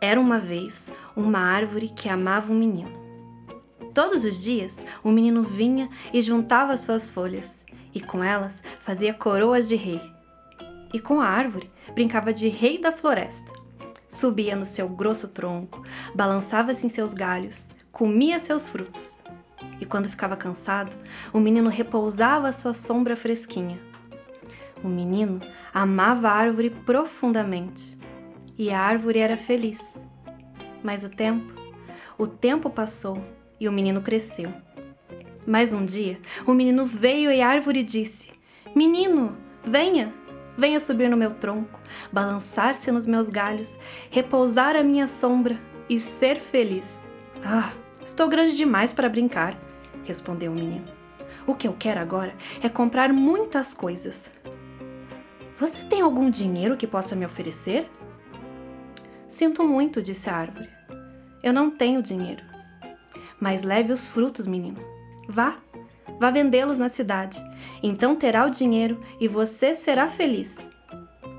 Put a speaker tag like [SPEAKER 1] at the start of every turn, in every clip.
[SPEAKER 1] Era uma vez uma árvore que amava um menino. Todos os dias, o menino vinha e juntava suas folhas, e com elas fazia coroas de rei. E com a árvore brincava de rei da floresta. Subia no seu grosso tronco, balançava-se em seus galhos, comia seus frutos. E quando ficava cansado, o menino repousava sua sombra fresquinha. O menino amava a árvore profundamente e a árvore era feliz. Mas o tempo, o tempo passou e o menino cresceu. Mas um dia, o menino veio e a árvore disse: Menino, venha, venha subir no meu tronco, balançar-se nos meus galhos, repousar à minha sombra e ser feliz. Ah, estou grande demais para brincar, respondeu o menino. O que eu quero agora é comprar muitas coisas. Você tem algum dinheiro que possa me oferecer? Sinto muito, disse a árvore. Eu não tenho dinheiro. Mas leve os frutos, menino. Vá, vá vendê-los na cidade. Então terá o dinheiro e você será feliz.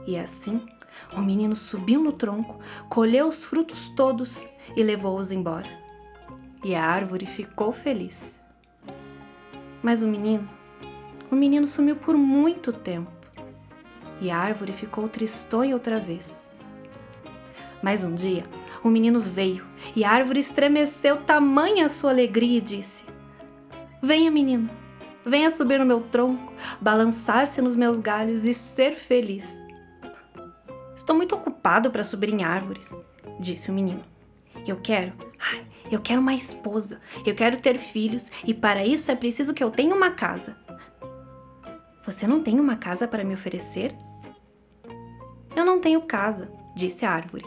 [SPEAKER 1] E assim, o menino subiu no tronco, colheu os frutos todos e levou-os embora. E a árvore ficou feliz. Mas o menino, o menino sumiu por muito tempo. E a árvore ficou tristonha outra vez. Mas um dia, o menino veio e a árvore estremeceu tamanha sua alegria e disse: Venha, menino, venha subir no meu tronco, balançar-se nos meus galhos e ser feliz. Estou muito ocupado para subir em árvores, disse o menino. Eu quero, ai, eu quero uma esposa, eu quero ter filhos e para isso é preciso que eu tenha uma casa. Você não tem uma casa para me oferecer? Eu não tenho casa, disse a árvore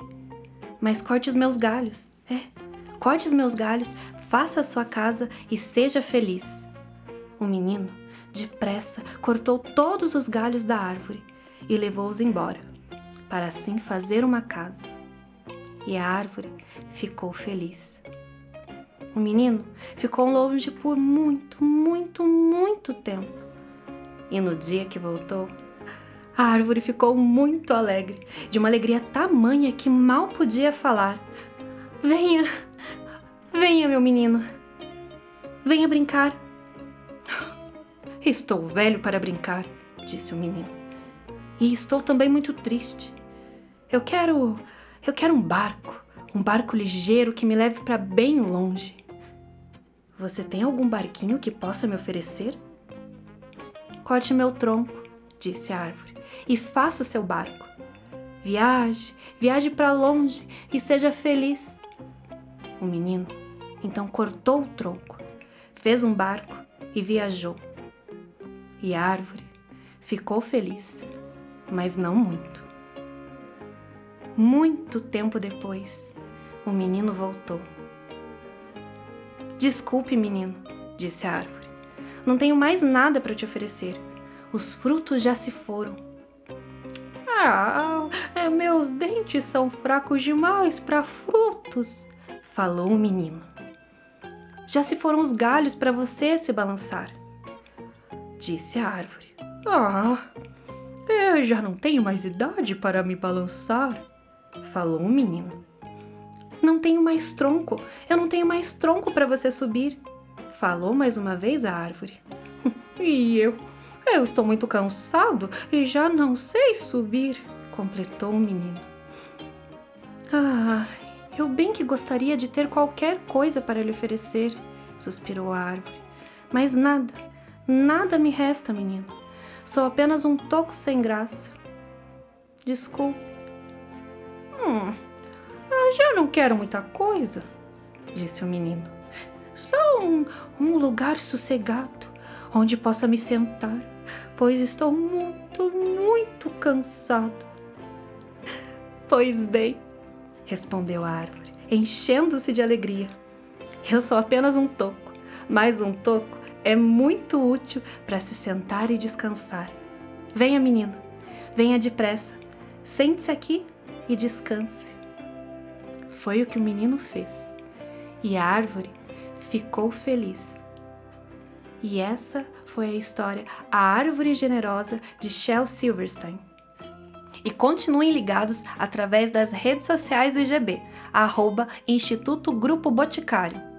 [SPEAKER 1] mas corte os meus galhos. É, corte os meus galhos, faça a sua casa e seja feliz. O menino, depressa, cortou todos os galhos da árvore e levou-os embora, para assim fazer uma casa. E a árvore ficou feliz. O menino ficou longe por muito, muito, muito tempo. E no dia que voltou, a árvore ficou muito alegre, de uma alegria tamanha que mal podia falar. Venha, venha, meu menino. Venha brincar. Estou velho para brincar, disse o menino. E estou também muito triste. Eu quero. Eu quero um barco. Um barco ligeiro que me leve para bem longe. Você tem algum barquinho que possa me oferecer? Corte meu tronco, disse a árvore e faça o seu barco. Viaje, viaje para longe e seja feliz. O menino então cortou o tronco, fez um barco e viajou. E a árvore ficou feliz, mas não muito. Muito tempo depois, o menino voltou. Desculpe, menino, disse a árvore. Não tenho mais nada para te oferecer. Os frutos já se foram ah, é, meus dentes são fracos demais para frutos, falou o menino. Já se foram os galhos para você se balançar, disse a árvore. Ah, eu já não tenho mais idade para me balançar, falou o menino. Não tenho mais tronco, eu não tenho mais tronco para você subir, falou mais uma vez a árvore. e eu? Eu estou muito cansado e já não sei subir, completou o menino. Ah, eu bem que gostaria de ter qualquer coisa para lhe oferecer, suspirou a árvore. Mas nada, nada me resta, menino. Sou apenas um toco sem graça. Desculpe. Hum, eu já não quero muita coisa, disse o menino. Só um, um lugar sossegado onde possa me sentar pois estou muito, muito cansado. Pois bem, respondeu a árvore, enchendo-se de alegria. Eu sou apenas um toco, mas um toco é muito útil para se sentar e descansar. Venha, menino, venha depressa, sente-se aqui e descanse. Foi o que o menino fez, e a árvore ficou feliz e essa foi a história A Árvore Generosa de Shel Silverstein. E continuem ligados através das redes sociais do IGB, arroba Instituto Grupo Boticário